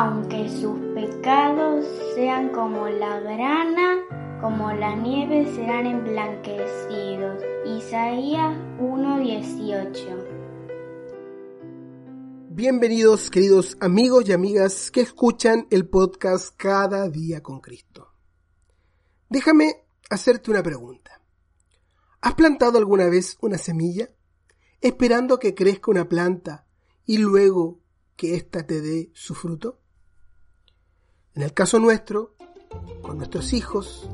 aunque sus pecados sean como la grana, como la nieve serán emblanquecidos. Isaías 1:18 Bienvenidos queridos amigos y amigas que escuchan el podcast Cada día con Cristo. Déjame hacerte una pregunta. ¿Has plantado alguna vez una semilla esperando que crezca una planta y luego que ésta te dé su fruto? En el caso nuestro, con nuestros hijos,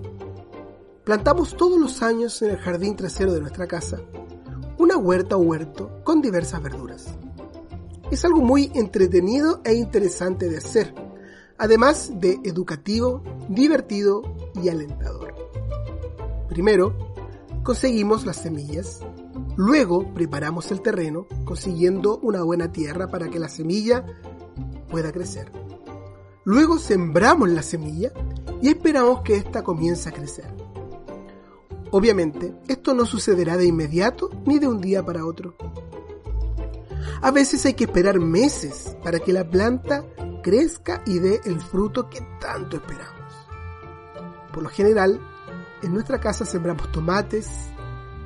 plantamos todos los años en el jardín trasero de nuestra casa una huerta o huerto con diversas verduras. Es algo muy entretenido e interesante de hacer, además de educativo, divertido y alentador. Primero, conseguimos las semillas, luego preparamos el terreno consiguiendo una buena tierra para que la semilla pueda crecer. Luego sembramos la semilla y esperamos que ésta comience a crecer. Obviamente, esto no sucederá de inmediato ni de un día para otro. A veces hay que esperar meses para que la planta crezca y dé el fruto que tanto esperamos. Por lo general, en nuestra casa sembramos tomates,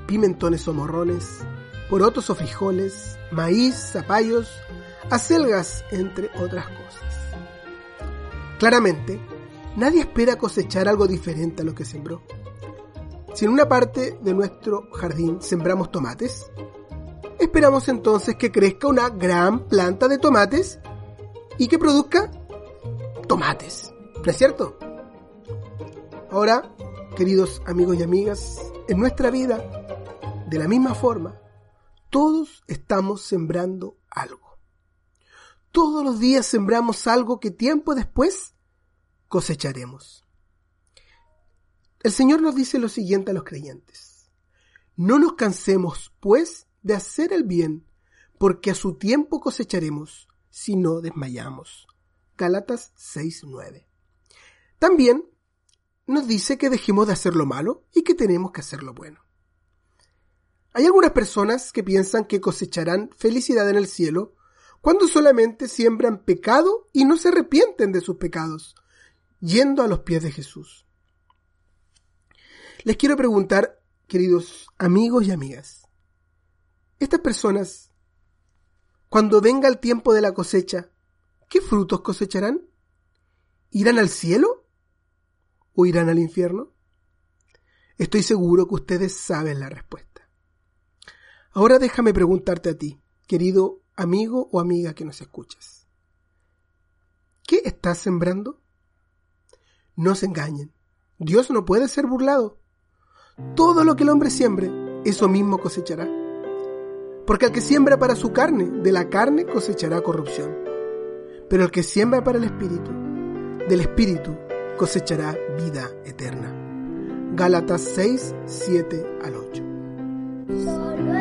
pimentones o morrones, porotos o frijoles, maíz, zapallos, acelgas, entre otras cosas. Claramente, nadie espera cosechar algo diferente a lo que sembró. Si en una parte de nuestro jardín sembramos tomates, esperamos entonces que crezca una gran planta de tomates y que produzca tomates. ¿No es cierto? Ahora, queridos amigos y amigas, en nuestra vida, de la misma forma, todos estamos sembrando algo. Todos los días sembramos algo que tiempo después cosecharemos. El Señor nos dice lo siguiente a los creyentes. No nos cansemos, pues, de hacer el bien, porque a su tiempo cosecharemos si no desmayamos. Gálatas 6:9. También nos dice que dejemos de hacer lo malo y que tenemos que hacer lo bueno. Hay algunas personas que piensan que cosecharán felicidad en el cielo cuando solamente siembran pecado y no se arrepienten de sus pecados, yendo a los pies de Jesús. Les quiero preguntar, queridos amigos y amigas, estas personas, cuando venga el tiempo de la cosecha, ¿qué frutos cosecharán? ¿Irán al cielo o irán al infierno? Estoy seguro que ustedes saben la respuesta. Ahora déjame preguntarte a ti, querido amigo o amiga que nos escuchas. ¿Qué estás sembrando? No se engañen. Dios no puede ser burlado. Todo lo que el hombre siembre, eso mismo cosechará. Porque el que siembra para su carne, de la carne cosechará corrupción. Pero el que siembra para el Espíritu, del Espíritu cosechará vida eterna. Gálatas 6, 7 al 8.